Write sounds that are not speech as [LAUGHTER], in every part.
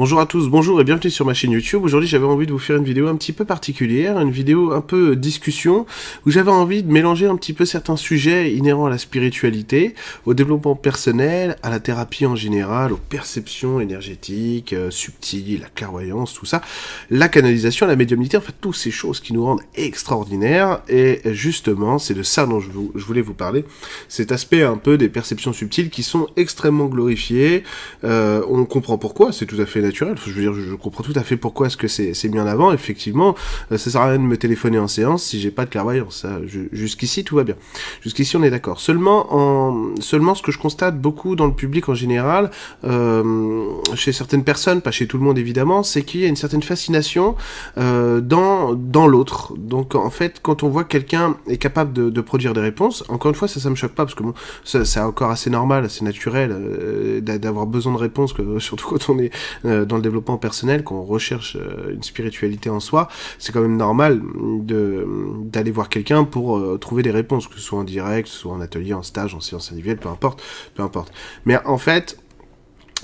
Bonjour à tous, bonjour et bienvenue sur ma chaîne YouTube. Aujourd'hui j'avais envie de vous faire une vidéo un petit peu particulière, une vidéo un peu discussion, où j'avais envie de mélanger un petit peu certains sujets inhérents à la spiritualité, au développement personnel, à la thérapie en général, aux perceptions énergétiques, euh, subtiles, la clairvoyance, tout ça, la canalisation, la médiumnité, en fait toutes ces choses qui nous rendent extraordinaires, et justement c'est de ça dont je, voulais vous parler, cet aspect un peu des perceptions subtiles qui sont extrêmement glorifiées, euh, on comprend pourquoi, c'est tout à fait Je comprends tout à fait pourquoi est-ce que c'est mis en avant. Effectivement, euh, ça sert à rien de me téléphoner en séance si j'ai pas de clairvoyance. Jusqu'ici, tout va bien. Jusqu'ici, on est d'accord. Seulement, en, seulement, ce que je constate beaucoup dans le public en général, euh, chez certaines personnes, pas chez tout le monde évidemment, c'est qu'il y a une certaine fascination euh, dans l'autre. Donc, en fait, quand on voit quelqu'un est capable de, produire des réponses, encore une fois, ça, ça me choque pas parce que bon, c'est encore assez normal, assez naturel d'avoir besoin de réponses, [LAUGHS] surtout quand on est euh, dans le développement personnel, qu'on recherche euh, une spiritualité en soi, c'est quand même normal d'aller voir quelqu'un pour euh, trouver des réponses, que ce soit en direct, soit en atelier, en stage, en séance individuelle, peu importe, peu importe. Mais en fait,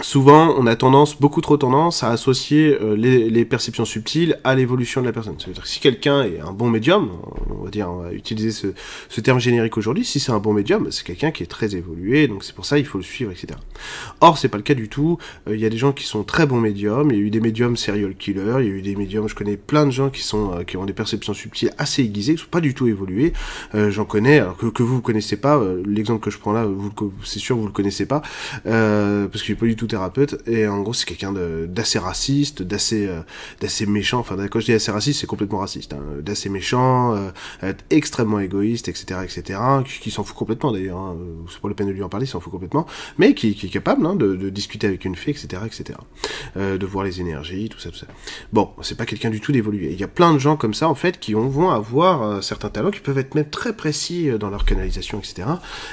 souvent, on a tendance, beaucoup trop tendance, à associer euh, les, perceptions subtiles à l'évolution de la personne. C'est-à-dire que si quelqu'un est un bon médium, on va dire, on va utiliser ce, terme générique aujourd'hui, si c'est un bon médium, c'est quelqu'un qui est très évolué, donc c'est pour ça il faut le suivre, etc. Or, c'est pas le cas du tout. Euh, il y a des gens qui sont très bons médiums. Il y a eu des médiums serial killers. Il y a eu des médiums. Je connais plein de gens qui sont euh, qui ont des perceptions subtiles assez aiguisées, qui sont pas du tout évoluées. J'en connais, que, vous, vous connaissez pas. L'exemple que je prends là, c'est sûr vous le connaissez pas, parce qu'il est pas du tout thérapeute, et en gros c'est quelqu'un d'assez raciste, d'assez euh, d'assez méchant, enfin quand je dis assez raciste c'est complètement raciste, hein, d'assez méchant, euh, extrêmement égoïste, etc. etc. qui, s'en fout complètement d'ailleurs, hein, c'est pas le peine de lui en parler, s'en fout complètement, mais qui, est capable hein, de, discuter avec une fée, etc. etc. Euh, de voir les énergies, tout ça, tout ça. Bon, c'est pas quelqu'un du tout d'évolué. Il y a plein de gens comme ça en fait qui vont avoir certains talents, qui peuvent être même très précis dans leur canalisation, etc.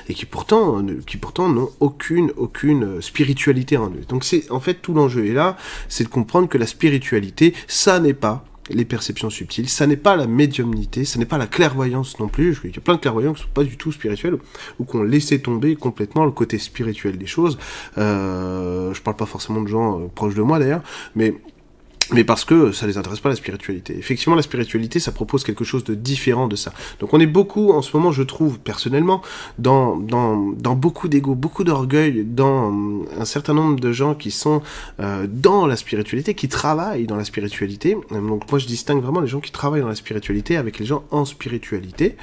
et qui pourtant, qui pourtant n'ont aucune, aucune spiritualité donc c'est en fait tout l'enjeu est là, c'est de comprendre que la spiritualité, ça n'est pas les perceptions subtiles, ça n'est pas la médiumnité, ça n'est pas la clairvoyance non plus. Il y a plein de clairvoyants qui sont pas du tout spirituels ou qui ont laissé tomber complètement le côté spirituel des choses. Euh, je parle pas forcément de gens euh, proches de moi d'ailleurs, mais mais parce que ça les intéresse pas la spiritualité. Effectivement, la spiritualité, ça propose quelque chose de différent de ça. Donc on est beaucoup, en ce moment, je trouve, personnellement, dans, dans, dans beaucoup d'ego, beaucoup d'orgueil, dans un certain nombre de gens qui sont euh, dans la spiritualité, qui travaillent dans la spiritualité. Donc moi, je distingue vraiment les gens qui travaillent dans la spiritualité avec les gens en spiritualité.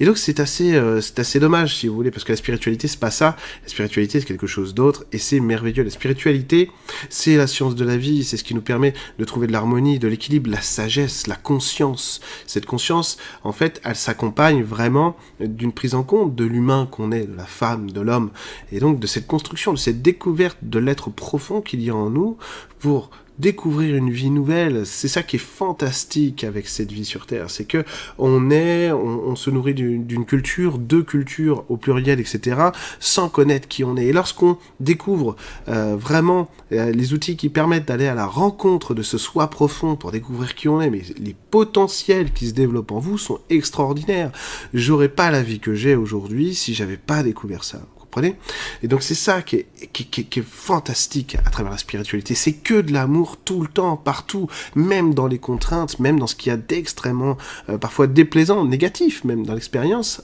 Et donc c'est assez, euh, c'est assez dommage, si vous voulez, parce que la spiritualité, c'est pas ça. La spiritualité, c'est quelque chose d'autre, et c'est merveilleux. La spiritualité, c'est la science de la vie, c'est ce qui nous permet de trouver de l'harmonie, de l'équilibre, la sagesse, la conscience. Cette conscience, en fait, elle s'accompagne vraiment d'une prise en compte de l'humain qu'on est, de la femme, de l'homme, et donc de cette construction, de cette découverte de l'être profond qu'il y a en nous pour découvrir une vie nouvelle. C'est ça qui est fantastique avec cette vie sur Terre. C'est que on est, on, se nourrit d'une culture, deux cultures au pluriel, etc., sans connaître qui on est. Et lorsqu'on découvre euh, vraiment euh, les outils qui permettent d'aller à la rencontre de ce soi profond pour découvrir qui on est, mais les potentiels qui se développent en vous sont extraordinaires. J'aurais pas la vie que j'ai aujourd'hui si j'avais pas découvert ça Et donc c'est ça qui est, fantastique à travers la spiritualité. C'est que de l'amour tout le temps, partout, même dans les contraintes, même dans ce qu'il y a d'extrêmement, euh, parfois déplaisant, négatif, même dans l'expérience,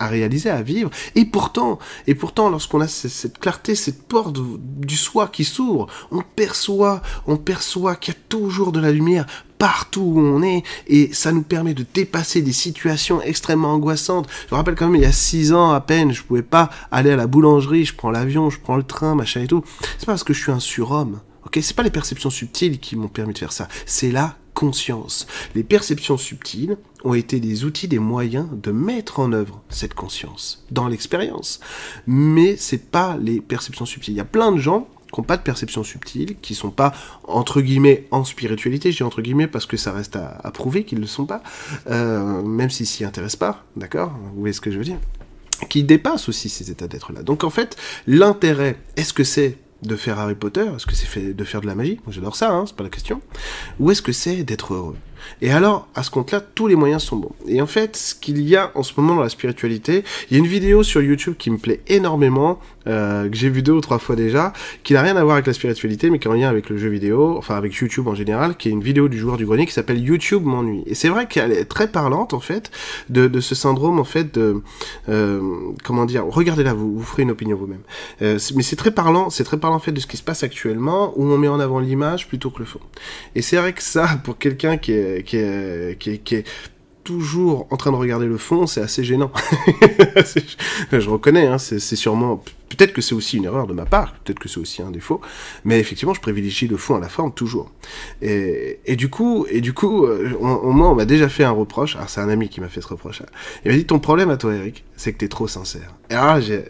à réaliser, à vivre. Et pourtant, et pourtant, lorsqu'on a cette clarté, cette porte du soi qui s'ouvre, on perçoit, on perçoit qu'il y a toujours de la lumière partout où on est et ça nous permet de dépasser des situations extrêmement angoissantes. Je me rappelle quand même il y a six ans à peine, je pouvais pas aller à la boulangerie, je prends l'avion, je prends le train, machin et tout. C'est pas parce que je suis un surhomme. Ok, c'est pas les perceptions subtiles qui m'ont permis de faire ça. C'est la conscience. Les perceptions subtiles ont été des outils, des moyens de mettre en œuvre cette conscience dans l'expérience. Mais c'est pas les perceptions subtiles. Il y a plein de gens qui n'ont pas de perception subtile, qui sont pas entre guillemets en spiritualité, j'ai entre guillemets parce que ça reste à, prouver qu'ils ne le sont pas, euh, même s'ils s'y intéressent pas, d'accord? Vous voyez ce que je veux dire? Qui dépassent aussi ces états d'être là. Donc en fait, l'intérêt, est-ce que c'est de faire Harry Potter Est-ce que c'est fait de faire de la magie Moi j'adore ça, hein, c'est pas la question. Ou est-ce que c'est d'être heureux? Et alors, à ce compte-là, tous les moyens sont bons. Et en fait, ce qu'il y a en ce moment dans la spiritualité, il y a une vidéo sur YouTube qui me plaît énormément, euh, que j'ai vu deux ou trois fois déjà, qui n'a rien à voir avec la spiritualité, mais qui est en lien avec le jeu vidéo, enfin avec YouTube en général, qui est une vidéo du joueur du grenier qui s'appelle YouTube m'ennuie. Et c'est vrai qu'elle est très parlante, en fait, de, ce syndrome, en fait, de... Euh, comment dire Regardez-la, vous, vous ferez une opinion vous-même. Euh, mais c'est très parlant, c'est très parlant, en fait, de ce qui se passe actuellement, où on met en avant l'image plutôt que le fond. Et c'est vrai que ça, pour quelqu'un qui est, qui est, toujours en train de regarder le fond, c'est assez gênant. [LAUGHS] je reconnais, hein, c'est sûrement... Peut-être que c'est aussi une erreur de ma part, peut-être que c'est aussi un défaut, mais effectivement, je privilégie le fond à la forme toujours. Et, du coup, et du coup, euh, au moins, on m'a déjà fait un reproche. Alors, c'est un ami qui m'a fait ce reproche. Il m'a dit ton problème à toi, Eric, c'est que t'es trop sincère. Et j'ai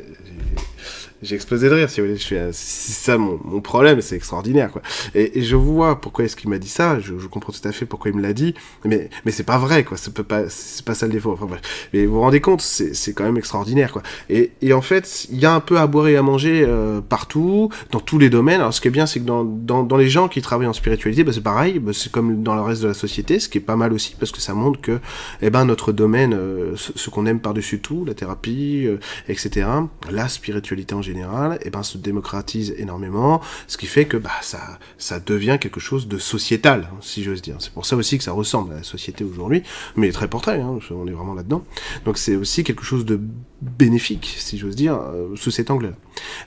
j'ai explosé de rire, si vous voulez. Je fais, c'est ça mon, mon problème, c'est extraordinaire, quoi. Et, et, je vois pourquoi est-ce qu'il m'a dit ça. Je, je, comprends tout à fait pourquoi il me l'a dit, mais mais c'est pas vrai, quoi. Peut pas, c'est pas ça le défaut. Enfin bref. Mais vous vous rendez compte, c'est c'est quand même extraordinaire, quoi. Et et en fait, il y a un peu à boire et à manger euh, partout, dans tous les domaines. Alors ce qui est bien, c'est que dans, dans dans les gens qui travaillent en spiritualité, bah, c'est pareil. Bah, c'est comme dans le reste de la société, ce qui est pas mal aussi, parce que ça montre que, eh ben, notre domaine, euh, ce, ce qu'on aime par-dessus tout, la thérapie, euh, etc., la spiritualité en général et eh ben, se démocratise énormément, ce qui fait que bah, ça, ça devient quelque chose de sociétal, hein, si j'ose dire. C'est pour ça aussi que ça ressemble à la société aujourd'hui, mais très portrait, hein, on est vraiment là-dedans. Donc c'est aussi quelque chose de bénéfique, si j'ose dire, euh, sous cet angle-là.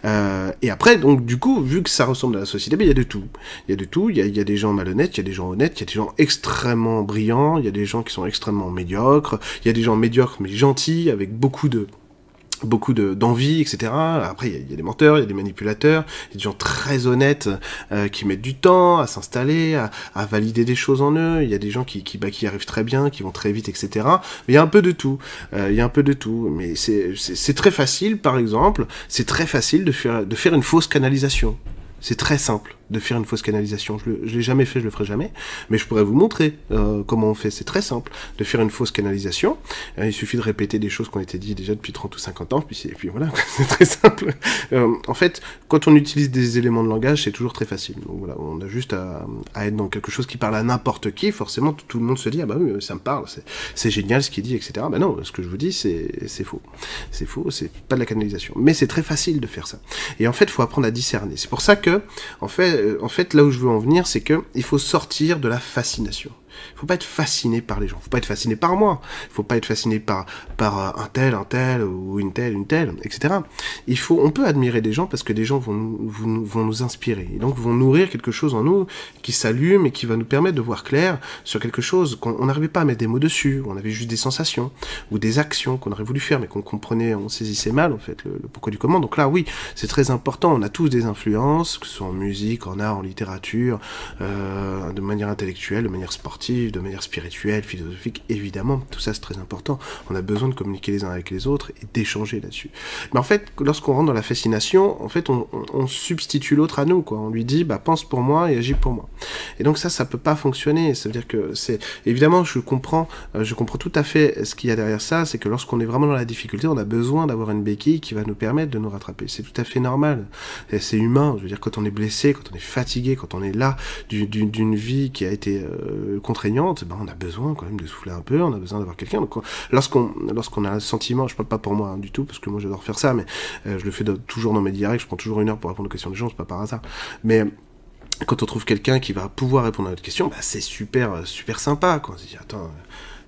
Euh, et après, donc du coup, vu que ça ressemble à la société, ben, il y a de tout. Il y a de tout, il y a des gens malhonnêtes, il y a des gens honnêtes, il y a des gens extrêmement brillants, il y a des gens qui sont extrêmement médiocres, il y a des gens médiocres mais gentils, avec beaucoup de beaucoup d'envie, etc. Après, il y, y, a des menteurs, il y a des manipulateurs, il y a des gens très honnêtes euh, qui mettent du temps à s'installer, à, à, valider des choses en eux. Il y a des gens qui, qui, bah, qui arrivent très bien, qui vont très vite, etc. Mais il y a un peu de tout. Euh, il y a un peu de tout. Mais c'est très facile, par exemple, c'est très facile de faire, de faire une fausse canalisation. C'est très simple de faire une fausse canalisation. Je, ne l'ai jamais fait, je le ferai jamais, mais je pourrais vous montrer euh, comment on fait. C'est très simple de faire une fausse canalisation. Euh, il suffit de répéter des choses qui ont été dites déjà depuis 30 ou 50 ans, et puis voilà, [LAUGHS] c'est très simple. Euh, en fait, quand on utilise des éléments de langage, c'est toujours très facile. Donc voilà, on a juste à, être dans quelque chose qui parle à n'importe qui. Forcément, tout, le monde se dit ah bah oui, ça me parle, c'est génial ce qu'il dit, etc. Ben non, ce que je vous dis, c'est faux. C'est faux, c'est pas de la canalisation. Mais c'est très facile de faire ça. Et en fait, il faut apprendre à discerner. C'est pour ça que, en fait, en fait, là où je veux en venir, c'est que il faut sortir de la fascination. Il faut pas être fasciné par les gens. Il faut pas être fasciné par moi. Il faut pas être fasciné par par euh, un tel, un tel ou une telle, une telle, etc. Il faut, on peut admirer des gens parce que des gens vont nous, vont nous inspirer et donc vont nourrir quelque chose en nous qui s'allume et qui va nous permettre de voir clair sur quelque chose qu'on n'arrivait pas à mettre des mots dessus. On avait juste des sensations ou des actions qu'on aurait voulu faire mais qu'on comprenait, on saisissait mal en fait le, pourquoi du comment. Donc là, oui, c'est très important. On a tous des influences, que ce soit en musique, en art, en littérature, euh, de manière intellectuelle, de manière sportive de manière spirituelle, philosophique, évidemment, tout ça c'est très important. On a besoin de communiquer les uns avec les autres et d'échanger là-dessus. Mais en fait, lorsqu'on rentre dans la fascination, en fait, on, substitue l'autre à nous, quoi. On lui dit, bah, pense pour moi et agis pour moi. Et donc ça, ça peut pas fonctionner. Ça veut dire que c'est, évidemment, je comprends, euh, je comprends tout à fait ce qu'il y a derrière ça, c'est que lorsqu'on est vraiment dans la difficulté, on a besoin d'avoir une béquille qui va nous permettre de nous rattraper. C'est tout à fait normal. C'est humain. Je veux dire, quand on est blessé, quand on est fatigué, quand on est là d'une vie qui a été euh, contraignante, ben on a besoin quand même de souffler un peu, on a besoin d'avoir quelqu'un. Lorsqu'on a un sentiment, je parle pas pour moi hein, du tout parce que moi j'adore faire ça, mais euh, je le fais de, toujours dans mes directs, je prends toujours une heure pour répondre aux questions des gens, c'est pas par hasard. Mais quand on trouve quelqu'un qui va pouvoir répondre à notre question, bah, c'est super super sympa. Quoi. On se dit attends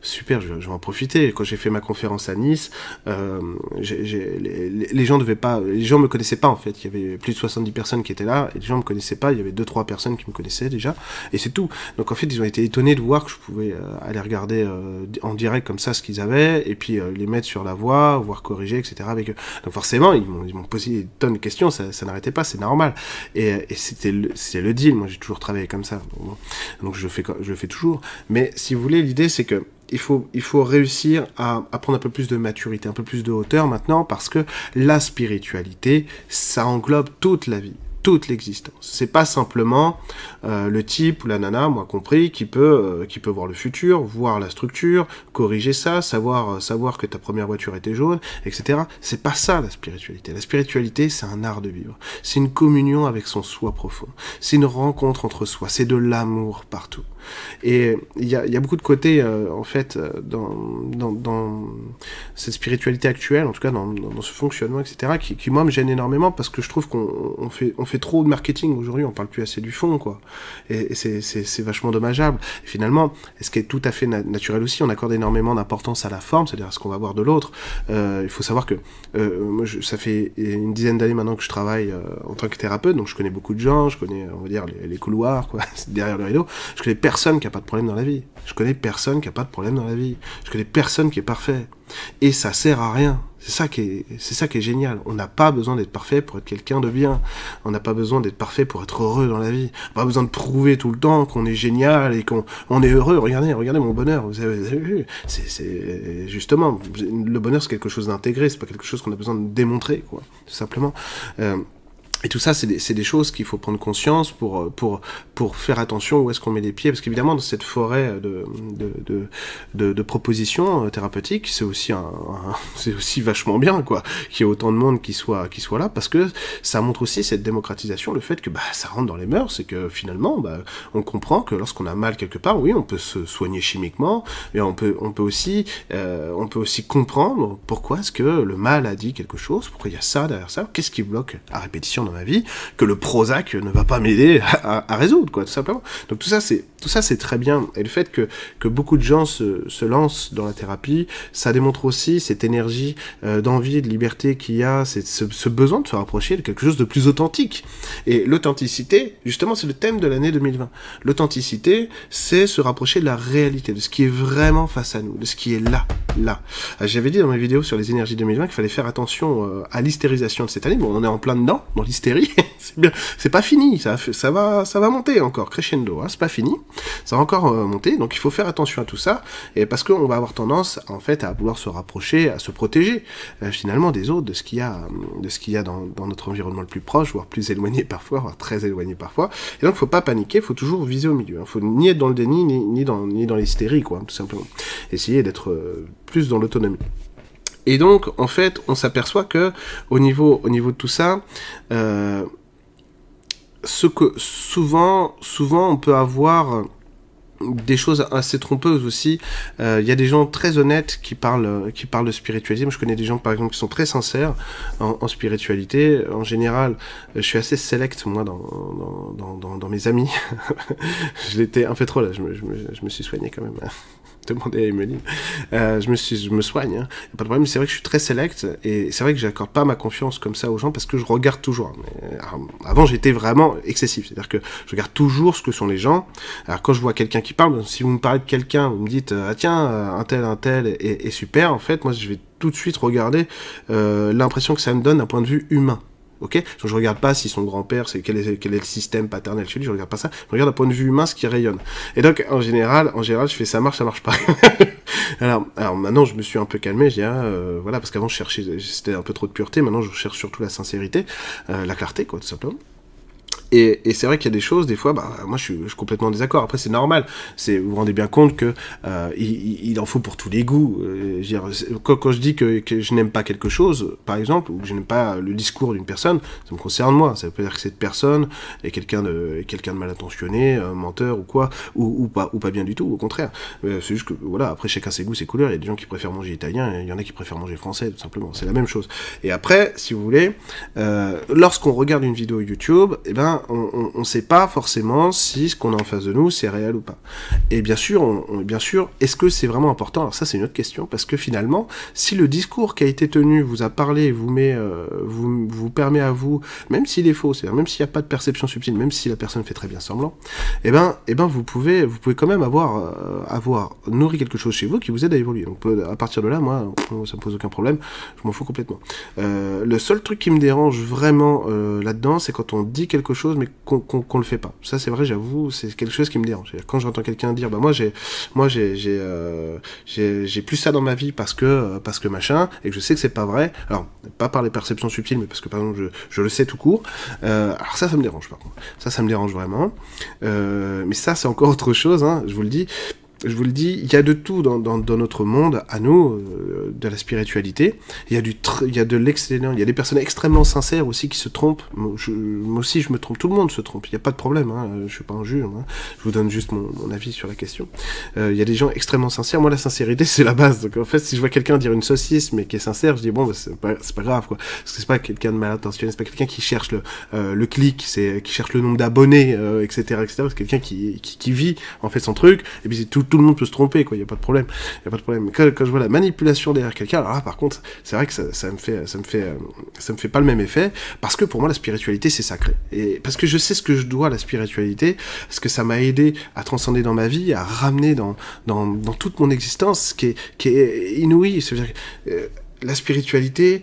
super, je, je, vais en profiter. Quand j'ai fait ma conférence à Nice, euh, j'ai, j'ai, les, les, gens devaient pas, les gens me connaissaient pas en fait. Il y avait plus de 70 personnes qui étaient là et les gens me connaissaient pas. Il y avait deux trois personnes qui me connaissaient déjà et c'est tout. Donc en fait, ils ont été étonnés de voir que je pouvais euh, aller regarder euh, en direct comme ça ce qu'ils avaient et puis euh, les mettre sur la voie, voir corriger, etc. avec eux. Donc forcément, ils m'ont, posé des tonnes de questions. Ça, ça n'arrêtait pas, c'est normal. Et, et c'était le, le deal. Moi, j'ai toujours travaillé comme ça. Donc je fais, je le fais toujours. Mais si vous voulez, l'idée c'est que il faut, il faut réussir à, à, prendre un peu plus de maturité, un peu plus de hauteur maintenant, parce que la spiritualité, ça englobe toute la vie. Toute l'existence. C'est pas simplement euh, le type ou la nana, moi compris, qui peut, euh, qui peut voir le futur, voir la structure, corriger ça, savoir, euh, savoir que ta première voiture était jaune, etc. C'est pas ça la spiritualité. La spiritualité, c'est un art de vivre. C'est une communion avec son soi profond. C'est une rencontre entre soi. C'est de l'amour partout. Et il y a, beaucoup de côtés, en fait, dans, dans, cette spiritualité actuelle, en tout cas dans, ce fonctionnement, etc., qui, qui, moi, me gêne énormément parce que je trouve qu'on fait, on fait trop de marketing aujourd'hui, on parle plus assez du fond, quoi. Et, c'est vachement dommageable. Et finalement, ce qui est tout à fait naturel aussi, on accorde énormément d'importance à la forme, c'est-à-dire à ce qu'on va voir de l'autre. Euh, il faut savoir que euh, ça fait une dizaine d'années maintenant que je travaille euh, en tant que thérapeute, donc je connais beaucoup de gens, je connais, on va dire, les, les couloirs, quoi, [LAUGHS] derrière le rideau. Je connais personne qui a pas de problème dans la vie. Je connais personne qui a pas de problème dans la vie. Je connais personne qui est parfait. Et ça sert à rien. C'est ça qui est, c'est ça qui est génial. On n'a pas besoin d'être parfait pour être quelqu'un de bien. On n'a pas besoin d'être parfait pour être heureux dans la vie. On n'a pas besoin de prouver tout le temps qu'on est génial et qu'on on est heureux. Regardez, regardez mon bonheur. Vous avez, vu? C'est, justement le bonheur, c'est quelque chose d'intégré. C'est pas quelque chose qu'on a besoin de démontrer, quoi. Tout simplement. Euh, et tout ça, c'est des, choses qu'il faut prendre conscience pour, pour, faire attention où est-ce qu'on met les pieds. Parce qu'évidemment, dans cette forêt de, propositions thérapeutiques, c'est aussi, [LAUGHS] aussi vachement bien quoi qu'il y ait autant de monde qui soit, qui soit là. Parce que ça montre aussi cette démocratisation, le fait que bah, ça rentre dans les mœurs. C'est que finalement, bah, on comprend que lorsqu'on a mal quelque part, oui, on peut se soigner chimiquement. Mais on peut, on peut, aussi, euh, on peut aussi comprendre pourquoi est-ce que le mal a dit quelque chose, pourquoi il y a ça derrière ça, qu'est-ce qui bloque à répétition dans ma vie, que le Prozac ne va pas m'aider à, résoudre, quoi, tout simplement. Donc tout ça, c'est tout ça, c'est très bien. Et le fait que, que beaucoup de gens se, lancent dans la thérapie, ça démontre aussi cette énergie euh, d'envie, de liberté qu'il y a, c'est ce, besoin de se rapprocher de quelque chose de plus authentique. Et l'authenticité, justement, c'est le thème de l'année 2020. L'authenticité, c'est se rapprocher de la réalité, de ce qui est vraiment face à nous, de ce qui est là, là. J'avais dit dans mes vidéos sur les énergies 2020 qu'il fallait faire attention euh, à l'hystérisation de cette année. Bon, on est en plein dedans, dans l'hystérie. [LAUGHS] c'est bien, c'est pas fini, ça, va, ça va monter encore, crescendo, hein, c'est pas fini, ça va encore euh, monter, donc il faut faire attention à tout ça, et parce qu'on va avoir tendance, en fait, à vouloir se rapprocher, à se protéger, euh, finalement, des autres, de ce qu'il y a, de ce qu'il y a dans, notre environnement le plus proche, voire plus éloigné [LAUGHS] parfois, voire très éloigné parfois, et donc faut pas paniquer, faut toujours viser au milieu, hein, faut ni être dans le déni, ni, dans, l'hystérie, quoi, tout simplement. Essayer d'être euh, plus dans l'autonomie. Et donc, en fait, on s'aperçoit que au niveau, au niveau de tout ça, euh, ce que souvent, souvent, on peut avoir des choses assez trompeuses aussi. Il euh, y a des gens très honnêtes qui parlent, qui parlent de spiritualité. Moi, je connais des gens, par exemple, qui sont très sincères en, spiritualité. En général, je suis assez select, moi, dans, mes amis. [LAUGHS] je l'étais un peu trop, là. Je me suis soigné quand même [LAUGHS] demander à. Euh, je me suis, je me soigne, hein. pas de problème. C'est vrai que je suis très select et c'est vrai que j'accorde pas ma confiance comme ça aux gens parce que je regarde toujours. Mais, avant, j'étais vraiment excessif, c'est-à-dire que je regarde toujours ce que sont les gens. Alors quand je vois quelqu'un qui parle, si vous me parlez de quelqu'un, vous me dites ah tiens un tel un tel est, est, super. En fait, moi je vais tout de suite regarder euh, l'impression que ça me donne d'un point de vue humain. Ok? Je regarde pas si son grand-père, c'est quel est, quel est le système paternel chez lui, je regarde pas ça. Je regarde d'un point de vue humain ce qui rayonne. Et donc, en général, en général, je fais ça marche, ça marche pas. [LAUGHS] alors, maintenant, je me suis un peu calmé, je dis, ah, euh, voilà, parce qu'avant, je cherchais, c'était un peu trop de pureté, maintenant, je cherche surtout la sincérité, euh, la clarté, quoi, tout simplement. Et, c'est vrai qu'il y a des choses, des fois, bah, moi je suis, complètement en désaccord. Après, c'est normal. Vous vous rendez bien compte que euh, il, en faut pour tous les goûts. Euh, quand, je dis que, je n'aime pas quelque chose, par exemple, ou que je n'aime pas le discours d'une personne, ça me concerne moi. Ça veut pas dire que cette personne est quelqu'un de, quelqu'un de mal intentionné, un menteur ou quoi, ou, pas, ou pas bien du tout. Au contraire. Euh, c'est juste que, voilà, après chacun ses goûts, ses couleurs. Il y a des gens qui préfèrent manger italien, il y en a qui préfèrent manger français, tout simplement. C'est la même chose. Et après, si vous voulez, euh, lorsqu'on regarde une vidéo YouTube, eh ben on ne sait pas forcément si ce qu'on a en face de nous c'est réel ou pas. Et bien sûr, on, sûr, est-ce que c'est vraiment important? Alors ça c'est une autre question parce que finalement, si le discours qui a été tenu vous a parlé, vous met, euh, vous, permet à vous, même s'il est faux, c'est-à-dire même s'il n'y a pas de perception subtile, même si la personne fait très bien semblant, eh ben, eh ben vous pouvez, vous pouvez quand même avoir, euh, avoir nourri quelque chose chez vous qui vous aide à évoluer. Donc à partir de là, moi, ça me pose aucun problème, je m'en fous complètement. Euh, le seul truc qui me dérange vraiment euh, là-dedans, c'est quand on dit quelque chose mais qu'on qu le fait pas. Ça, c'est vrai, j'avoue, c'est quelque chose qui me dérange. Quand j'entends quelqu'un dire, bah moi j'ai, moi j'ai, j'ai, euh, j'ai plus ça dans ma vie parce que, euh, parce que machin, et que je sais que c'est pas vrai. Alors, pas par les perceptions subtiles, mais parce que par exemple, je, le sais tout court. Euh, alors ça, ça me dérange par contre. Ça, ça me dérange vraiment. Mais ça, c'est encore [LAUGHS] autre chose. Hein, je vous le dis je vous le dis, il y a de tout dans, notre monde, à nous, euh, de la spiritualité. Il y a, du il y a de l'excellent, il y a des personnes extrêmement sincères aussi qui se trompent. Moi, aussi, je me trompe, tout le monde se trompe, il n'y a pas de problème, hein, je suis pas un juge, hein. je vous donne juste mon, avis sur la question. Euh, il y a des gens extrêmement sincères, moi la sincérité [LAUGHS] c'est la base, donc en fait si je vois quelqu'un dire une saucisse mais qui est sincère, je dis bon, bah, c'est pas, grave. Parce que c'est pas quelqu'un de mal intentionné, c'est pas quelqu'un qui cherche le, euh, clic, c'est qui cherche le nombre d'abonnés, etc., etc., c'est quelqu'un qui, vit en fait son truc, et puis tout, tout le monde peut se tromper, quoi. Il y a pas de problème. Il a pas de problème. Quand, je vois la manipulation derrière quelqu'un, alors là, par contre, c'est vrai que ça, me fait, ça me fait, ça me fait pas le même effet, parce que pour moi, la spiritualité, c'est sacré. Et parce que je sais ce que je dois à la spiritualité, parce que ça m'a aidé à transcender dans ma vie, à ramener dans, dans, dans toute mon existence, qui est, qui est inouï. Euh, la spiritualité,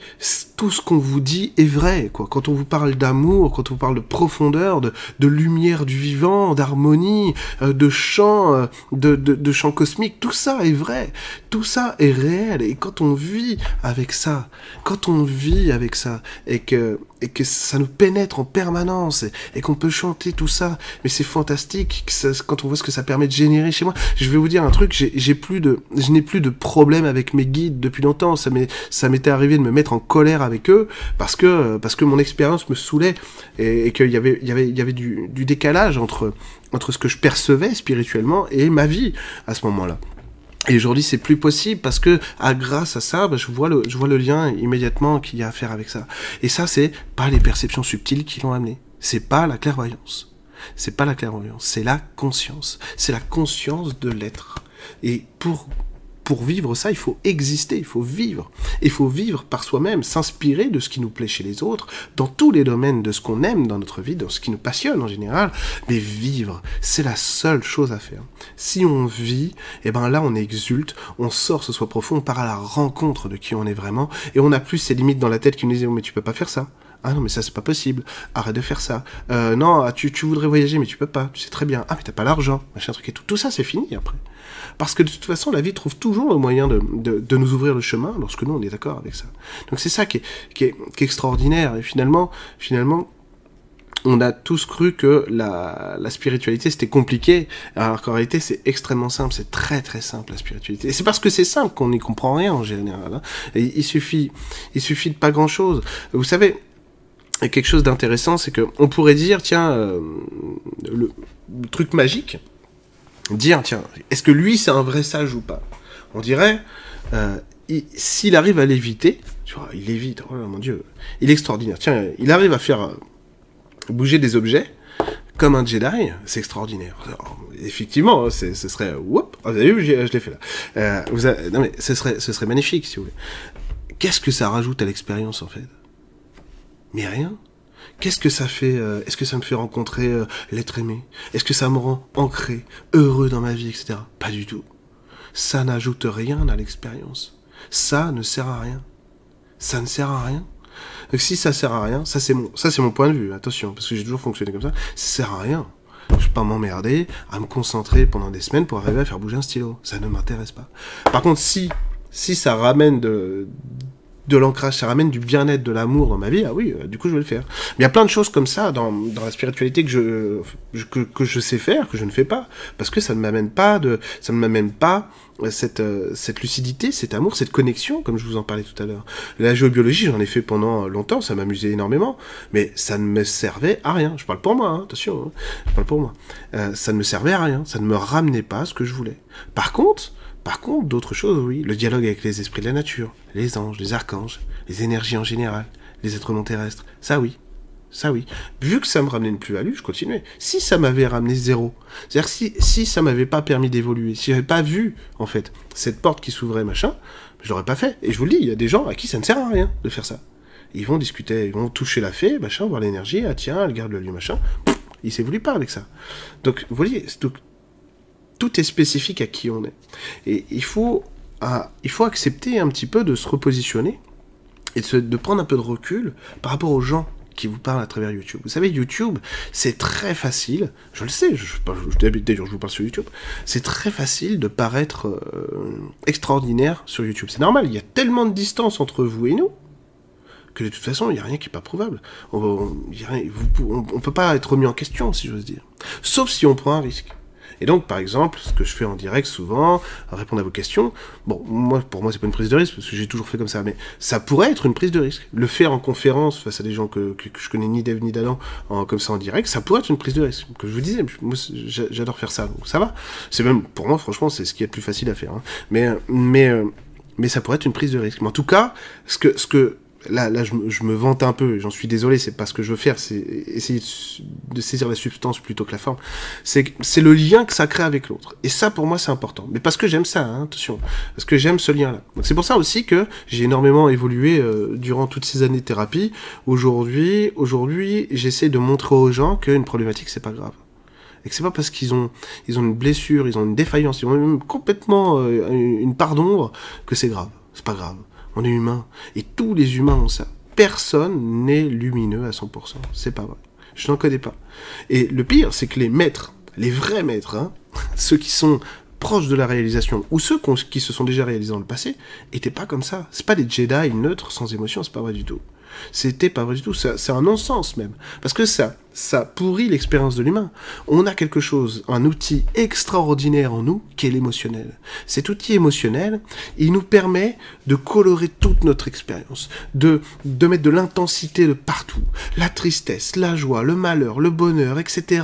tout ce qu'on vous dit est vrai. Quoi. Quand on vous parle d'amour, quand on vous parle de profondeur, de, de lumière du vivant, d'harmonie, euh, de chant, euh, de, de, chant cosmique, tout ça est vrai. Tout ça est réel. Et quand on vit avec ça, quand on vit avec ça, et que, et que ça nous pénètre en permanence, et, qu'on peut chanter tout ça, mais c'est fantastique quand on voit ce que ça permet de générer chez moi. Je vais vous dire un truc, j'ai plus de, je n'ai plus de problème avec mes guides depuis longtemps. Ça m'est, ça m'était arrivé de me mettre en colère avec eux parce que parce que mon expérience me saoulait et, qu'il y avait il y avait il y avait du, décalage entre entre ce que je percevais spirituellement et ma vie à ce moment-là. Et aujourd'hui, c'est plus possible parce que, à, grâce à ça, bah, je, vois le, je vois le lien immédiatement qu'il y a à faire avec ça. Et ça, c'est pas les perceptions subtiles qui l'ont amené. C'est pas la clairvoyance. C'est pas la clairvoyance. C'est la conscience. C'est la conscience de l'être. Et pour pour vivre ça, il faut exister, il faut vivre. Il faut vivre par soi-même, s'inspirer de ce qui nous plaît chez les autres, dans tous les domaines de ce qu'on aime dans notre vie, dans ce qui nous passionne en général. Mais vivre, c'est la seule chose à faire. Si on vit, eh ben là on exulte, on sort ce soi profond, on part à la rencontre de qui on est vraiment, et on n'a plus ces limites dans la tête qui nous disent oh, mais tu peux pas faire ça. Ah non, mais ça, c'est pas possible. Arrête de faire ça. Euh, non, tu, tu voudrais voyager, mais tu peux pas. Tu sais très bien. Ah, mais t'as pas l'argent. Machin, truc et tout. Tout ça, c'est fini après. Parce que de toute façon, la vie trouve toujours le moyen de, de, de nous ouvrir le chemin lorsque nous, on est d'accord avec ça. Donc c'est ça qui est, qui, est, qui est extraordinaire. Et finalement, finalement, on a tous cru que la, la spiritualité c'était compliqué, alors qu'en réalité c'est extrêmement simple, c'est très très simple la spiritualité. Et c'est parce que c'est simple qu'on n'y comprend rien en général. Hein. Il suffit, il suffit de pas grand chose. Vous savez, quelque chose d'intéressant, c'est que on pourrait dire, tiens, euh, le, le, truc magique, dire, tiens, est-ce que lui c'est un vrai sage ou pas? On dirait, euh, s'il arrive à l'éviter, tu vois, il évite, oh mon dieu, il est extraordinaire. Tiens, il arrive à faire euh, bouger des objets comme un Jedi, c'est extraordinaire. Effectivement, ce serait, whoop, oh, vous avez vu, je l'ai fait là. Euh, vous avez, non mais ce serait, ce serait magnifique si vous voulez. Qu'est-ce que ça rajoute à l'expérience en fait? Mais rien. Qu'est-ce que ça fait euh, Est-ce que ça me fait rencontrer euh, l'être aimé? Est-ce que ça me rend ancré, heureux dans ma vie, etc. Pas du tout. Ça n'ajoute rien à l'expérience. Ça ne sert à rien. Ça ne sert à rien. Si ça sert à rien, ça c'est mon, ça c'est mon point de vue. Attention, parce que j'ai toujours fonctionné comme ça. Ça sert à rien. Je peux pas m'emmerder à me concentrer pendant des semaines pour arriver à faire bouger un stylo. Ça ne m'intéresse pas. Par contre, si si ça ramène de de l'ancrage, ça ramène du bien-être, de l'amour dans ma vie, ah oui, euh, du coup je vais le faire. Mais il y a plein de choses comme ça dans, dans la spiritualité que je, que, que, je sais faire, que je ne fais pas, parce que ça ne m'amène pas de, ça ne m'amène pas cette, euh, cette lucidité, cet amour, cette connexion, comme je vous en parlais tout à l'heure. La géobiologie, j'en ai fait pendant longtemps, ça m'amusait énormément, mais ça ne me servait à rien. Je parle pour moi, hein, attention, hein, je parle pour moi. Euh, ça ne me servait à rien, ça ne me ramenait pas à ce que je voulais. Par contre, par contre, d'autres choses, oui. Le dialogue avec les esprits de la nature, les anges, les archanges, les énergies en général, les êtres non terrestres. Ça, oui. Ça, oui. Vu que ça me ramenait une plus-value, je continuais. Si ça m'avait ramené zéro, c'est-à-dire si, si ça m'avait pas permis d'évoluer, si j'avais pas vu, en fait, cette porte qui s'ouvrait, machin, je l'aurais pas fait. Et je vous le dis, il y a des gens à qui ça ne sert à rien de faire ça. Ils vont discuter, ils vont toucher la fée, machin, voir l'énergie, ah tiens, elle garde le lieu, machin. Pff, il s'évolue pas avec ça. Donc, vous voyez, donc, tout est spécifique à qui on est. Et il faut, il faut accepter un petit peu de se repositionner et de, prendre un peu de recul par rapport aux gens qui vous parle à travers YouTube. Vous savez, YouTube, c'est très facile, je le sais, je, d'ailleurs je vous parle sur YouTube, c'est très facile de paraître euh, extraordinaire sur YouTube. C'est normal, il y a tellement de distance entre vous et nous, que de toute façon, il n'y a rien qui n'est pas prouvable. On ne peut pas être remis en question, si j'ose dire. Sauf si on prend un risque. Et donc, par exemple, ce que je fais en direct souvent, répondre à vos questions, bon, moi, pour moi, c'est pas une prise de risque, parce que j'ai toujours fait comme ça, mais ça pourrait être une prise de risque. Le faire en conférence face à des gens que, je connais ni d'Eve ni d'Adam, comme ça en direct, ça pourrait être une prise de risque. Que je vous disais, moi, j'adore faire ça, donc ça va. C'est même, pour moi, franchement, c'est ce qui est le plus facile à faire. Hein. Mais, mais, euh, mais ça pourrait être une prise de risque. Mais en tout cas, ce que, ce que là, là je, me vante un peu, j'en suis désolé, c'est pas ce que je veux faire, c'est essayer de, saisir la substance plutôt que la forme. C'est le lien que ça crée avec l'autre. Et ça, pour moi, c'est important. Mais parce que j'aime ça, hein, attention. Parce que j'aime ce lien-là. C'est pour ça aussi que j'ai énormément évolué euh, durant toutes ces années de thérapie. Aujourd'hui, aujourd'hui, j'essaie de montrer aux gens qu'une problématique, c'est pas grave et que c'est pas parce qu'ils ont ils ont une blessure, ils ont une défaillance, ils ont même complètement euh, une part d'ombre que c'est grave. C'est pas grave. On est humain. Et tous les humains ont ça. Personne n'est lumineux à 100%. C'est pas vrai. Je n'en connais pas. Et le pire, c'est que les maîtres, les vrais maîtres, hein, [LAUGHS] ceux qui sont proches de la réalisation, ou ceux qui se sont déjà réalisés dans le passé, étaient pas comme ça. C'est pas des Jedi neutres, sans émotion, c'est pas vrai du tout. C'était pas vrai du tout. C'est un non-sens même. Parce que ça, ça pourrit l'expérience de l'humain. On a quelque chose, un outil extraordinaire en nous, qui est l'émotionnel. Cet outil émotionnel, il nous permet de colorer toute notre expérience, de, de mettre de l'intensité de partout. La tristesse, la joie, le malheur, le bonheur, etc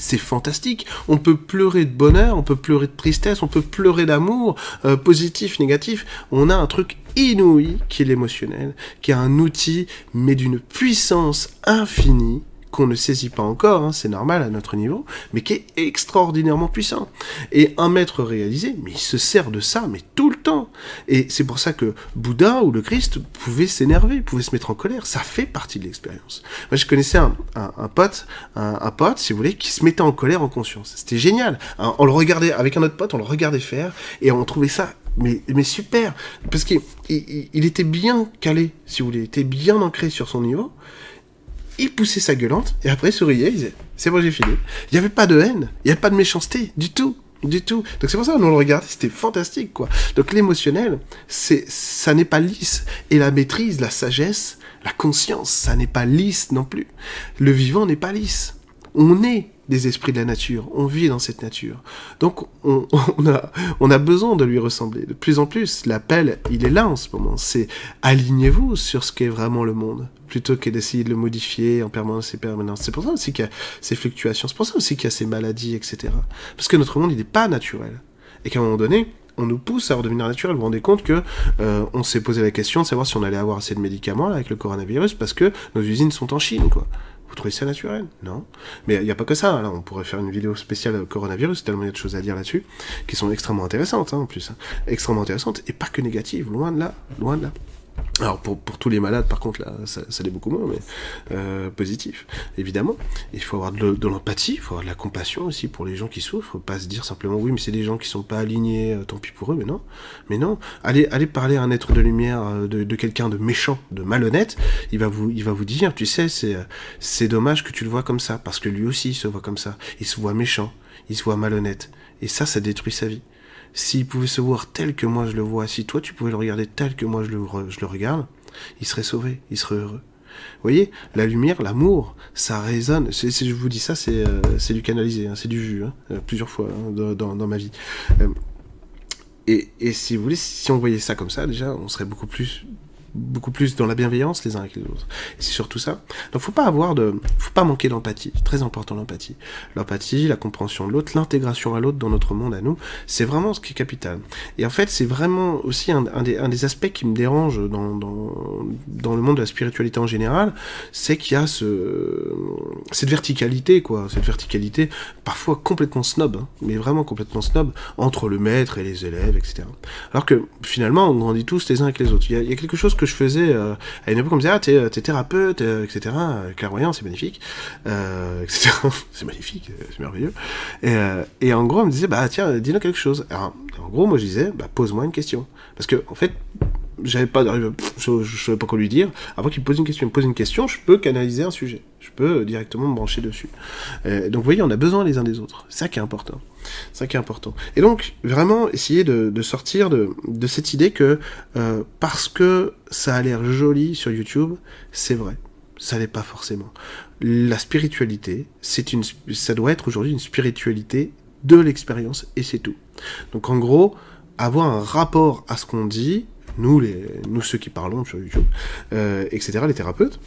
c'est fantastique. On peut pleurer de bonheur, on peut pleurer de tristesse, on peut pleurer d'amour, euh, positif, négatif. On a un truc inouï qui est l'émotionnel, qui est un outil, mais d'une puissance infinie qu'on ne saisit pas encore, hein, c'est normal à notre niveau, mais qui est extraordinairement puissant. Et un maître réalisé, mais il se sert de ça, mais tout le temps. Et c'est pour ça que Bouddha ou le Christ pouvaient s'énerver, pouvaient se mettre en colère. Ça fait partie de l'expérience. Moi, je connaissais un, pote, un, pote, si vous voulez, qui se mettait en colère en conscience. C'était génial. On le regardait avec un autre pote, on le regardait faire, et on trouvait ça mais, mais super, parce qu'il il, était bien calé, si vous voulez, il était bien ancré sur son niveau, il poussait sa gueulante, et après il souriait, il disait, c'est bon, j'ai fini. Il n'y avait pas de haine, il n'y avait pas de méchanceté, du tout. Du tout. Donc c'est pour ça qu'on le regardait, c'était fantastique, quoi. Donc l'émotionnel, c'est, ça n'est pas lisse. Et la maîtrise, la sagesse, la conscience, ça n'est pas lisse non plus. Le vivant n'est pas lisse. On est des esprits de la nature, on vit dans cette nature. Donc [LAUGHS] on, a, besoin de lui ressembler. De plus en plus, l'appel, il est là en ce moment. C'est alignez-vous sur ce qu'est vraiment le monde, plutôt que d'essayer de le modifier en permanence et permanence. C'est pour ça aussi qu'il y a ces fluctuations, c'est pour ça aussi qu'il y a ces maladies, etc. Parce que notre monde, il n'est pas naturel. Et qu'à un moment donné, on nous pousse à redevenir naturel. Vous vous rendez compte que euh, on s'est posé la question de savoir si on allait avoir assez de médicaments avec le coronavirus parce que nos usines sont en Chine, quoi. Vous trouvez ça naturel Non. Mais il n'y a pas que ça. Là, on pourrait faire une vidéo spéciale coronavirus, tellement il y a de choses à dire là-dessus, qui sont extrêmement intéressantes, hein, en plus. Hein. Extrêmement intéressantes, et pas que négatives, loin de là, loin de là. Alors pour, pour, tous les malades, par contre, là, ça, l'est beaucoup moins, mais euh, positif. Évidemment, il faut avoir de, l'empathie, il faut avoir de la compassion aussi pour les gens qui souffrent, pas se dire simplement oui, mais c'est des gens qui sont pas alignés, euh, tant pis pour eux, mais non, mais non. Allez, allez parler à un être de lumière, euh, de, de quelqu'un de méchant, de malhonnête, il va vous, il va vous dire, tu sais, c'est, c'est dommage que tu le vois comme ça, parce que lui aussi il se voit comme ça, il se voit méchant, il se voit malhonnête, et ça, ça détruit sa vie s'il pouvait se voir tel que moi je le vois, si toi tu pouvais le regarder tel que moi je le, je le regarde, il serait sauvé, il serait heureux. Vous voyez, la lumière, l'amour, ça résonne. Si je vous dis ça, c'est euh, du canalisé, hein, c'est du vu, hein, euh, plusieurs fois hein, dans, dans, ma vie. Euh, et, et, si vous voulez, si on voyait ça comme ça, déjà, on serait beaucoup plus beaucoup plus dans la bienveillance les uns avec les autres. C'est surtout ça. Donc faut pas avoir de, faut pas manquer d'empathie. Très important l'empathie. L'empathie, la compréhension de l'autre, l'intégration à l'autre dans notre monde à nous, c'est vraiment ce qui est capital. Et en fait, c'est vraiment aussi un, des, un, des, aspects qui me dérange dans, dans, dans, le monde de la spiritualité en général, c'est qu'il y a ce, cette verticalité, quoi. Cette verticalité, parfois complètement snob, hein, mais vraiment complètement snob, entre le maître et les élèves, etc. Alors que finalement, on grandit tous les uns avec les autres. Il y a, il y a quelque chose que je faisais euh, à une époque, on me disait, ah, t'es, euh, thérapeute, euh, etc. Clairvoyant, c'est magnifique, etc. [LAUGHS] c'est magnifique, c'est merveilleux. Et, et, en gros, on me disait, bah tiens, dis-nous quelque chose. Alors, en gros, moi je disais, bah pose-moi une question. Parce que, en fait, j'avais pas, je, ne savais pas quoi lui dire. Avant qu'il me pose une question, il me pose une question, je peux canaliser un sujet. Je peux directement me brancher dessus. Euh, donc, vous voyez, on a besoin les uns des autres. C'est ça qui est important. C'est ça qui est important. Et donc, vraiment, essayer de, sortir de, cette idée que euh, parce que ça a l'air joli sur YouTube, c'est vrai. Ça n'est pas forcément. La spiritualité, c'est une, ça doit être aujourd'hui une spiritualité de l'expérience et c'est tout. Donc, en gros, avoir un rapport à ce qu'on dit, nous, les, nous ceux qui parlons sur YouTube, euh, etc., les thérapeutes,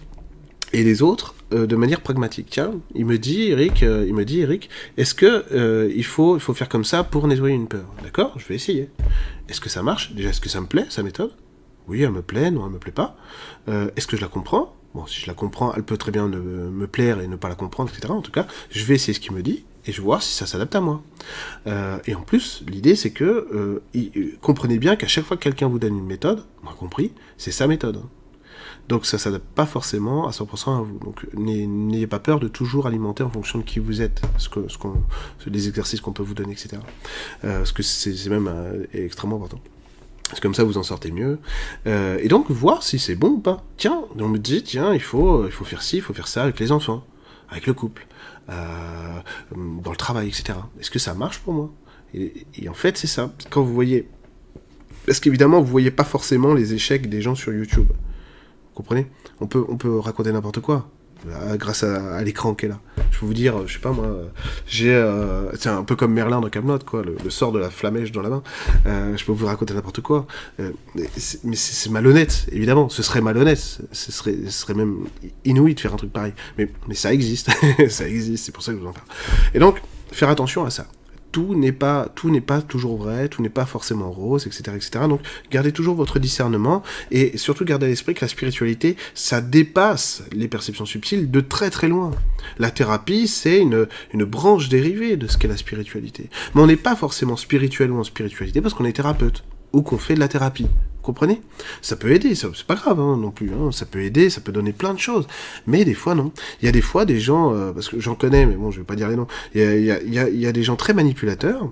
et les autres, euh, de manière pragmatique. Tiens, il me dit, Eric, euh, il me dit, Eric, est-ce que il faut, il faut faire comme ça pour nettoyer une peur? D'accord, je vais essayer. Est-ce que ça marche? Déjà, est-ce que ça me plaît, sa méthode Oui, elle me plaît, non, elle me plaît pas. est-ce que je la comprends? Bon, si je la comprends, elle peut très bien me plaire et ne pas la comprendre, etc. En tout cas, je vais essayer ce qu'il me dit et je vais voir si ça s'adapte à moi. Euh, et en plus, l'idée c'est que euh, euh, comprenez bien qu'à chaque fois que quelqu'un vous donne une méthode, a compris, c'est sa méthode. Donc ça s'adapte pas forcément à 100% à vous. Donc n'ayez pas peur de toujours alimenter en fonction de qui vous êtes, ce que, les exercices qu'on peut vous donner, etc. parce que c'est, même extrêmement important. C'est comme ça vous en sortez mieux. et donc voir si c'est bon ou pas. Tiens, on me dit tiens il faut il faut faire ci, il faut faire ça avec les enfants, avec le couple. Euh, dans le travail, etc. Est-ce que ça marche pour moi? Et, en fait, c'est ça. Quand vous voyez... Parce qu'évidemment, vous voyez pas forcément les échecs des gens sur YouTube. Vous comprenez? On peut, on peut raconter n'importe quoi. Euh, grâce à, l'écran qui est là. Je peux vous dire, je sais pas moi, j'ai, euh, c'est un peu comme Merlin dans Camelot, quoi, le, sort de la flamèche dans la main. Euh, je peux vous raconter n'importe quoi, mais c'est malhonnête, évidemment. Ce serait malhonnête, ce serait, ce serait même inouï de faire un truc pareil. Mais, mais ça existe, [LAUGHS] ça existe. C'est pour ça que je vous en parle. Et donc, faire attention à ça tout n'est pas toujours vrai, tout n'est pas forcément rose, etc., etc. Donc gardez toujours votre discernement et surtout gardez à l'esprit que la spiritualité ça dépasse les perceptions subtiles de très très loin. La thérapie c'est une une branche dérivée de ce qu'est la spiritualité. Mais on n'est pas forcément spirituel ou en spiritualité parce qu'on est thérapeute ou qu'on fait de la thérapie comprenez? Ça peut aider, c'est pas grave hein, non plus, hein. ça peut aider, ça peut donner plein de choses. Mais des fois, non. Il y a des fois des gens, euh, parce que j'en connais, mais bon, je vais pas dire les noms, il y a, y, a, y a, des gens très manipulateurs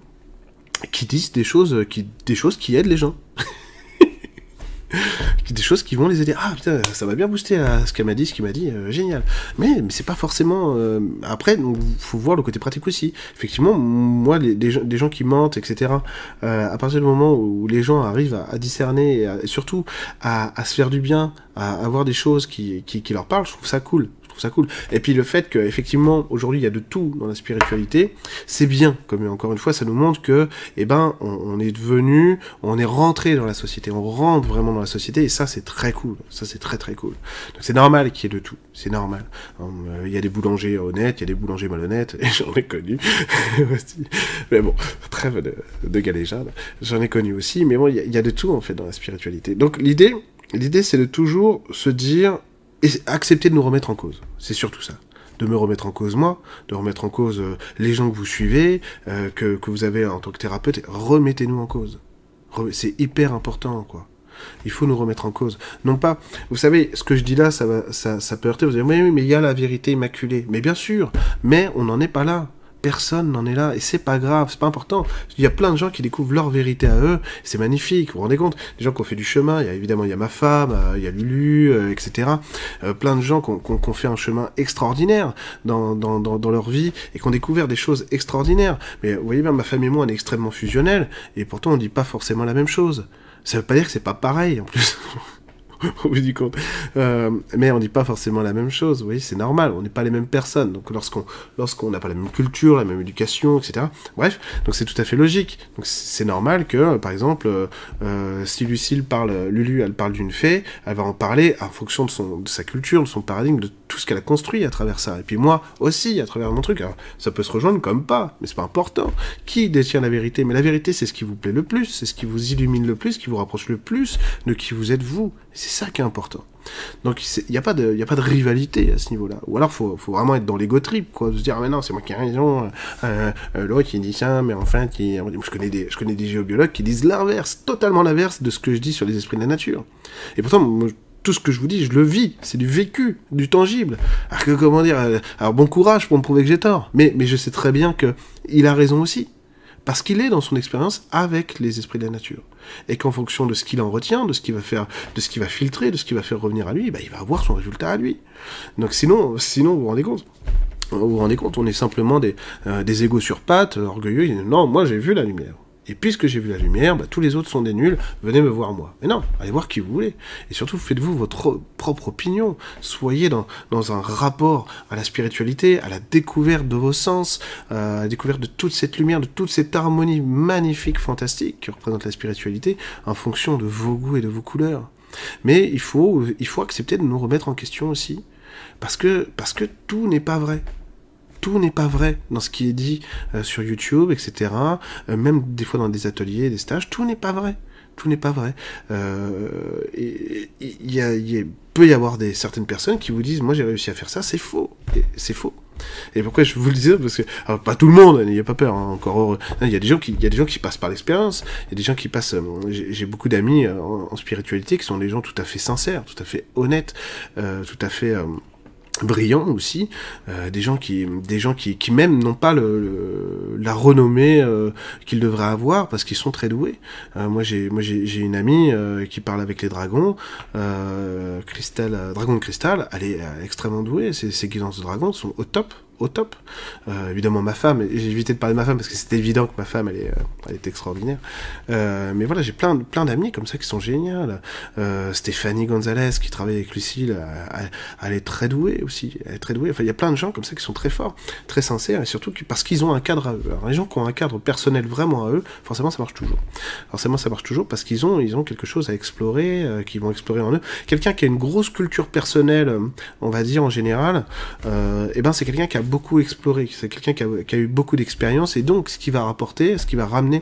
qui disent des choses qui, des choses qui aident les gens. [LAUGHS] des choses qui vont les aider. Ah putain, ça va bien booster à ce qu'elle m'a dit, ce qu'il m'a dit, euh, génial. Mais, mais c'est pas forcément. Euh, après, faut voir le côté pratique aussi. Effectivement, moi, les, des, gens qui mentent, etc., euh, à partir du moment où les gens arrivent à, discerner et, surtout à, à, se faire du bien, à avoir des choses qui, qui, qui leur parlent, je trouve ça cool ça cool. Et puis le fait qu'effectivement, aujourd'hui, il y a de tout dans la spiritualité, c'est bien. Comme encore une fois, ça nous montre que, eh ben, on, est devenu, on est rentré dans la société, on rentre vraiment dans la société, et ça, c'est très cool. Ça, c'est très très cool. C'est normal qu'il y ait de tout. C'est normal. Euh, il y a des boulangers honnêtes, il y a des boulangers malhonnêtes, et [LAUGHS] j'en ai connu. [LAUGHS] mais bon, trêve de, de galéjade. J'en ai connu aussi, mais bon, il y, y a de tout, en fait, dans la spiritualité. Donc l'idée, l'idée, c'est de toujours se dire, et accepter de nous remettre en cause. C'est surtout ça. De me remettre en cause moi, de remettre en cause euh, les gens que vous suivez, euh, que, que, vous avez en tant que thérapeute. Remettez-nous en cause. C'est hyper important, quoi. Il faut nous remettre en cause. Non pas, vous savez, ce que je dis là, ça, va, ça, ça peut heurter. Vous allez dire, oui, mais il y a la vérité immaculée. Mais bien sûr, mais on n'en est pas là personne n'en est là et c'est pas grave, c'est pas important. Il y a plein de gens qui découvrent leur vérité à eux, c'est magnifique, vous vous rendez compte Des gens qui ont fait du chemin, il y a évidemment il y a ma femme, euh, il y a Lulu, euh, etc. Euh, plein de gens qui ont, fait un chemin extraordinaire dans, dans, dans, leur vie et qui ont découvert des choses extraordinaires. Mais vous voyez bien, ma femme et moi on est extrêmement fusionnels et pourtant on dit pas forcément la même chose. Ça veut pas dire que c'est pas pareil en plus. [LAUGHS] [LAUGHS] au bout du compte. Euh, mais on dit pas forcément la même chose, oui, c'est normal, on n'est pas les mêmes personnes. Donc lorsqu'on lorsqu'on n'a pas la même culture, la même éducation, etc. Bref, donc c'est tout à fait logique. Donc c'est normal que, par exemple, euh, si Lucille parle, Lulu, elle parle d'une fée, elle va en parler en fonction de, son, de sa culture, de son paradigme, de tout ce qu'elle a construit à travers ça. Et puis moi aussi, à travers mon truc. Alors, ça peut se rejoindre comme pas, mais c'est pas important. Qui détient la vérité? Mais la vérité, c'est ce qui vous plaît le plus, c'est ce qui vous illumine le plus, qui vous rapproche le plus de qui vous êtes vous. C'est ça qui est important. Donc il n'y a, pas de, a pas de rivalité à ce niveau-là. Ou alors faut, faut vraiment être dans l'ego trip, quoi, de se dire ah mais non c'est moi qui ai raison, euh, euh, l'autre qui dit ça, mais enfin qui, je connais des, je connais des géobiologues qui disent l'inverse, totalement l'inverse de ce que je dis sur les esprits de la nature. Et pourtant tout ce que je vous dis, je le vis, c'est du vécu, du tangible. Alors comment dire, euh, alors bon courage pour me prouver que j'ai tort, mais mais je sais très bien que il a raison aussi parce qu'il est dans son expérience avec les esprits de la nature. Et qu'en fonction de ce qu'il en retient, de ce qu'il va faire, de ce qu'il va filtrer, de ce qu'il va faire revenir à lui, bah, il va avoir son résultat à lui. Donc sinon, sinon vous vous rendez compte vous vous rendez compte, on est simplement des, euh, égos sur pattes, orgueilleux. Non, moi j'ai vu la lumière. Et puisque j'ai vu la lumière, bah, tous les autres sont des nuls, venez me voir moi. Mais non, allez voir qui vous voulez. Et surtout, faites-vous votre propre opinion. Soyez dans, un rapport à la spiritualité, à la découverte de vos sens, à la découverte de toute cette lumière, de toute cette harmonie magnifique, fantastique que représente la spiritualité, en fonction de vos goûts et de vos couleurs. Mais il faut, accepter de nous remettre en question aussi. Parce que tout n'est pas vrai tout n'est pas vrai dans ce qui est dit euh, sur YouTube, etc. Euh, même des fois dans des ateliers, des stages, tout n'est pas vrai. Tout n'est pas vrai. Euh, il peut y avoir des, certaines personnes qui vous disent, moi j'ai réussi à faire ça, c'est faux. C'est faux. Et pourquoi je vous le disais Parce que pas tout le monde, a pas peur, hein, encore heureux. Il y a des gens qui, il y a des gens qui passent par l'expérience. Il y a des gens qui passent. J'ai beaucoup d'amis en, spiritualité qui sont des gens tout à fait sincères, tout à fait honnêtes, tout à fait brillants aussi, euh, des gens qui, des gens qui, qui même n'ont pas le, la renommée euh, qu'ils devraient avoir parce qu'ils sont très doués. Euh, moi j'ai, moi j'ai, une amie qui parle avec les dragons, Cristal, dragon de cristal, elle est extrêmement douée. Ses, ses guidances de dragons sont au top, au top. Euh, évidemment, ma femme, j'ai évité de parler de ma femme parce que c'était évident que ma femme, elle est, euh, elle est extraordinaire. Euh, mais voilà, j'ai plein, plein d'amis comme ça qui sont géniales. Stéphanie Gonzalez, qui travaille avec Lucille, elle, est très douée aussi. Elle est très douée. Enfin, il y a plein de gens comme ça qui sont très forts, très sincères, et surtout parce qu'ils ont un cadre à eux. Alors, les gens qui ont un cadre personnel vraiment à eux, forcément, ça marche toujours. Forcément, ça marche toujours parce qu'ils ont, ils ont quelque chose à explorer, qu'ils vont explorer en eux. Quelqu'un qui a une grosse culture personnelle, on va dire en général, et eh ben c'est quelqu'un qui a beaucoup exploré, c'est quelqu'un qui a, eu beaucoup d'expérience, et donc ce qui va rapporter, ce qui va ramener,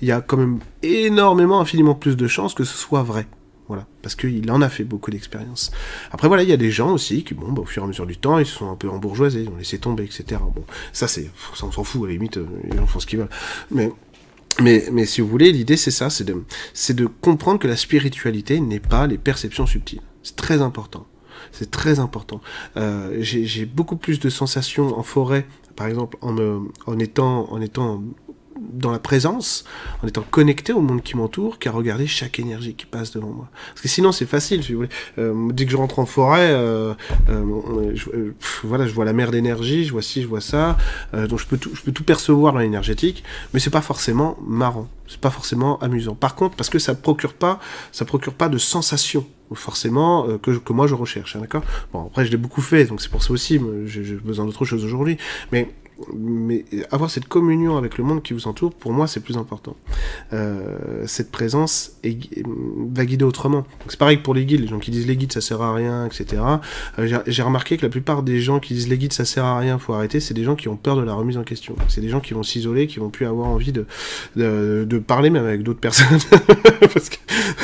il y a quand même énormément, infiniment plus de chances que ce soit vrai. Voilà, parce qu'il en a fait beaucoup d'expérience. Après voilà, il y a des gens aussi qui, bon, bah, au fur et à mesure du temps, ils se sont un peu embourgeoisés, ils ont laissé tomber, etc. Bon, ça c'est, ça on s'en fout, à la limite, ils euh, font ce qu'ils veulent. Mais mais, mais, si vous voulez, l'idée c'est ça, c'est de, c'est de comprendre que la spiritualité n'est pas les perceptions subtiles. C'est très important. C'est très important. Euh, j'ai beaucoup plus de sensations en forêt, par exemple, en, étant, en étant dans la présence, en étant connecté au monde qui m'entoure, qu'à regarder chaque énergie qui passe devant moi. Parce que sinon, c'est facile, si vous voulez. Euh, dès que je rentre en forêt, euh, euh, je, voilà, je vois la mer d'énergie, je vois ci, je vois ça, donc je peux tout, je peux tout percevoir dans l'énergétique, mais c'est pas forcément marrant, c'est pas forcément amusant. Par contre, parce que ça procure pas, ça procure pas de sensations forcément que, que moi je recherche, hein, d'accord? Bon, après je l'ai beaucoup fait, donc c'est pour ça aussi, j'ai besoin d'autre chose aujourd'hui, mais mais avoir cette communion avec le monde qui vous entoure, pour moi, c'est plus important. Euh, cette présence va guider autrement. C'est pareil pour les guides, les gens qui disent les guides ça sert à rien, etc. Euh, j'ai remarqué que la plupart des gens qui disent les guides ça sert à rien, faut arrêter, c'est des gens qui ont peur de la remise en question. C'est des gens qui vont s'isoler, qui vont plus avoir envie de, de, parler même avec d'autres personnes [LAUGHS] parce que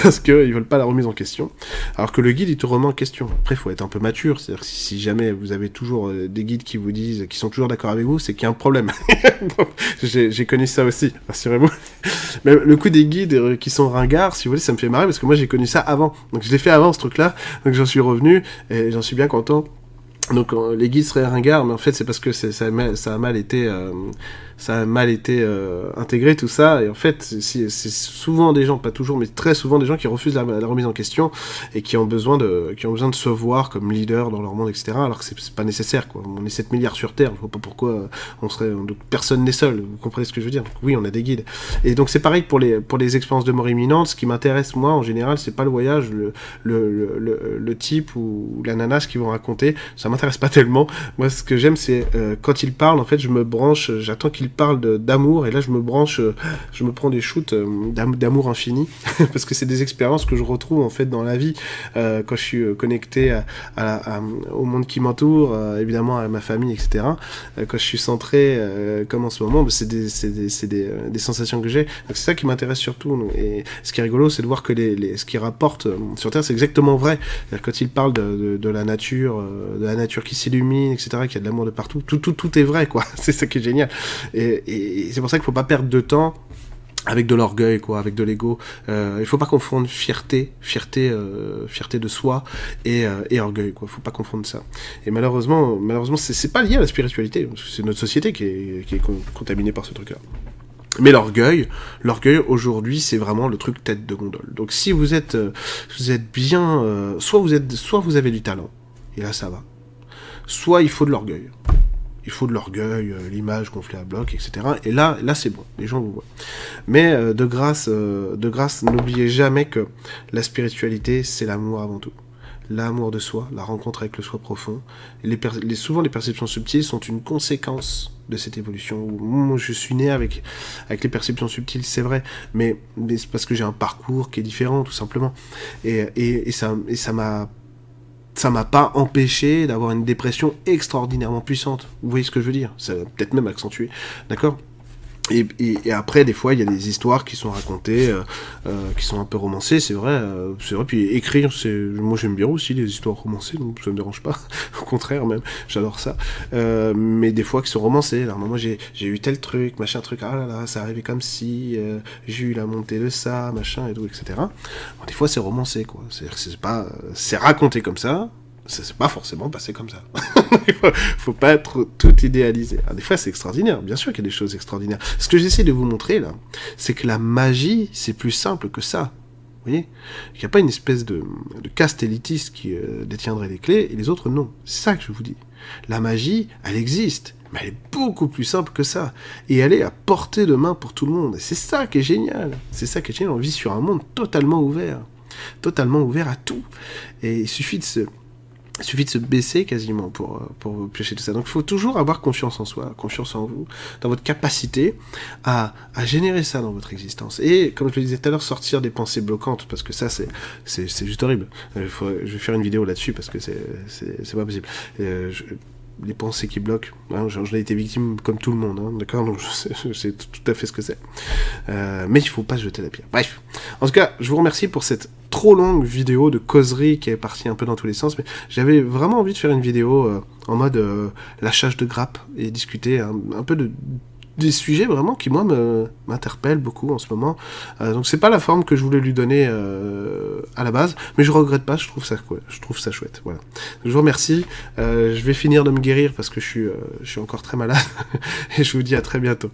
parce qu'ils veulent pas la remise en question. Alors que le guide il te remet en question. Après, faut être un peu mature, c'est-à-dire si, si jamais vous avez toujours euh, des guides qui vous disent, qui sont toujours d'accord avec vous, c'est qu'il y a un problème. [LAUGHS] j'ai connu ça aussi, rassurez-vous. Mais le coup des guides euh, qui sont ringards, si vous voulez, ça me fait marrer parce que moi j'ai connu ça avant. Donc je l'ai fait avant ce truc-là, donc j'en suis revenu et j'en suis bien content. Donc euh, les guides seraient ringards, mais en fait c'est parce que ça, a mal été euh, ça a mal été euh, intégré tout ça. Et en fait c'est souvent des gens pas toujours mais très souvent des gens qui refusent la, remise en question et qui ont besoin de qui ont besoin de se voir comme leader dans leur monde etc alors que c'est pas nécessaire quoi. On est 7 milliards sur terre je vois pas pourquoi on serait donc personne n'est seul vous comprenez ce que je veux dire. Oui on a des guides. Et donc c'est pareil pour les pour les expériences de mort imminente. Ce qui m'intéresse moi en général c'est pas le voyage le le, le, le, type ou la nana ce qu'ils vont raconter. Ça m'intéresse pas tellement. Moi ce que j'aime c'est euh, quand ils parlent en fait je me branche j'attends qu'ils parle d'amour, et là je me branche, euh, je me prends des shoots euh, d'amour infini, [LAUGHS] parce que c'est des expériences que je retrouve en fait dans la vie, euh, quand je suis connecté au monde qui m'entoure, évidemment à ma famille, etc. quand je suis centré, comme en ce moment, c'est des, sensations que j'ai. C'est ça qui m'intéresse surtout. Et ce qui est rigolo, c'est de voir que ce qu'ils rapportent sur Terre, c'est exactement vrai. Quand ils parlent de, la nature, de la nature qui s'illumine, etc., qu'il y a de l'amour de partout, tout, tout, tout est vrai, quoi. [LAUGHS] c'est ça qui est génial. Et, c'est pour ça qu'il faut pas perdre de temps avec de l'orgueil quoi avec de l'ego euh, il faut pas confondre fierté fierté euh, fierté de soi et, euh, et orgueil quoi faut pas confondre ça et malheureusement malheureusement c'est pas lié à la spiritualité c'est notre société qui est, qui est contaminée par ce truc là Mais l'orgueil, l'orgueil aujourd'hui, c'est vraiment le truc tête de gondole. Donc si vous êtes, euh, vous êtes bien, euh, soit vous êtes, soit vous avez du talent, et là ça va. Soit il faut de l'orgueil. Il faut de l'orgueil, euh, l'image gonflée à bloc, etc. Et là, là c'est bon, les gens vous voient. Mais de grâce, de grâce, n'oubliez jamais que la spiritualité, c'est l'amour avant tout l'amour de soi, la rencontre avec le soi profond. Les, souvent, les perceptions subtiles sont une conséquence de cette évolution. Moi, je suis né avec, avec les perceptions subtiles, c'est vrai, mais, c'est parce que j'ai un parcours qui est différent, tout simplement. Et, et, et ça et ça m'a ça m'a pas empêché d'avoir une dépression extraordinairement puissante. Vous voyez ce que je veux dire? Ça peut-être même accentué. D'accord? Et, après, des fois, il y a des histoires qui sont racontées, euh, euh, qui sont un peu romancées, c'est vrai. Euh, c'est vrai. Puis écrire, c'est, moi j'aime bien aussi les histoires romancées, donc ça me dérange pas. [LAUGHS] Au contraire, même, j'adore ça. Mais des fois qui sont romancées. Alors moi, j'ai, eu tel truc, machin truc. Ah là là, ça arrivait comme si j'ai eu la montée de ça, machin et tout, etc. Des fois, c'est romancé, quoi. C'est pas, c'est raconté comme ça ça s'est pas forcément passé comme ça. Il [LAUGHS] faut, faut pas être tout idéalisé. des fois, c'est extraordinaire. Bien sûr qu'il y a des choses extraordinaires. Ce que j'essaie de vous montrer, là, c'est que la magie, c'est plus simple que ça. Vous voyez? Il n'y a pas une espèce de, de caste élitiste qui euh, détiendrait les clés et les autres non. C'est ça que je vous dis. La magie, elle existe, mais elle est beaucoup plus simple que ça. Et elle est à portée de main pour tout le monde. Et c'est ça qui est génial. C'est ça qui est génial. On vit sur un monde totalement ouvert. Totalement ouvert à tout. Et il suffit de se il suffit de se baisser quasiment pour, euh, pour piocher tout ça. Donc il faut toujours avoir confiance en soi, confiance en vous, dans votre capacité à, à générer ça dans votre existence. Et comme je le disais tout à l'heure, sortir des pensées bloquantes, parce que ça c'est, c'est, juste horrible. Euh, je vais faire une vidéo là-dessus parce que c'est, c'est, c'est pas possible. Euh, les pensées qui bloquent. Hein, J'en ai été victime comme tout le monde, hein, d'accord? Donc je sais, tout à fait ce que c'est. Euh, mais il faut pas jeter la pierre. Bref. En tout cas, je vous remercie pour cette trop longue vidéo de causerie qui est partie un peu dans tous les sens, mais j'avais vraiment envie de faire une vidéo euh, en mode euh, lâchage de grappe et discuter un peu de des sujets vraiment qui moi m'interpellent beaucoup en ce moment. Euh, donc c'est pas la forme que je voulais lui donner euh, à la base, mais je regrette pas, je trouve ça quoi, je trouve ça chouette. Voilà. je vous remercie. Euh, je vais finir de me guérir parce que je suis, je suis encore très malade [LAUGHS] et je vous dis à très bientôt.